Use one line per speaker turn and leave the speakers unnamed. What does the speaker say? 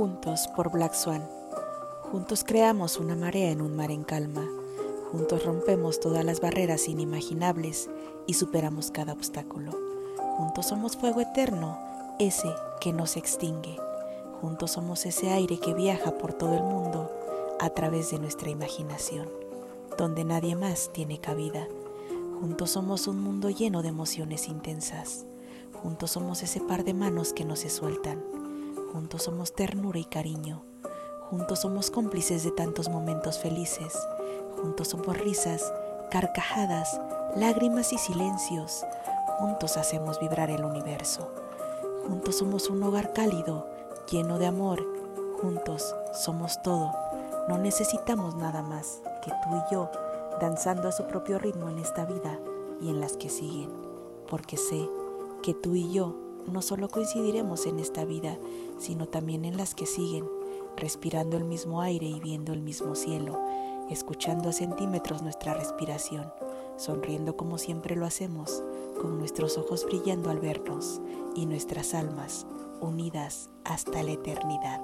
Juntos por Black Swan. Juntos creamos una marea en un mar en calma. Juntos rompemos todas las barreras inimaginables y superamos cada obstáculo. Juntos somos fuego eterno, ese que no se extingue. Juntos somos ese aire que viaja por todo el mundo a través de nuestra imaginación, donde nadie más tiene cabida. Juntos somos un mundo lleno de emociones intensas. Juntos somos ese par de manos que no se sueltan Juntos somos ternura y cariño. Juntos somos cómplices de tantos momentos felices. Juntos somos risas, carcajadas, lágrimas y silencios. Juntos hacemos vibrar el universo. Juntos somos un hogar cálido, lleno de amor. Juntos somos todo. No necesitamos nada más que tú y yo, danzando a su propio ritmo en esta vida y en las que siguen. Porque sé que tú y yo no solo coincidiremos en esta vida, sino también en las que siguen, respirando el mismo aire y viendo el mismo cielo, escuchando a centímetros nuestra respiración, sonriendo como siempre lo hacemos, con nuestros ojos brillando al vernos y nuestras almas unidas hasta la eternidad.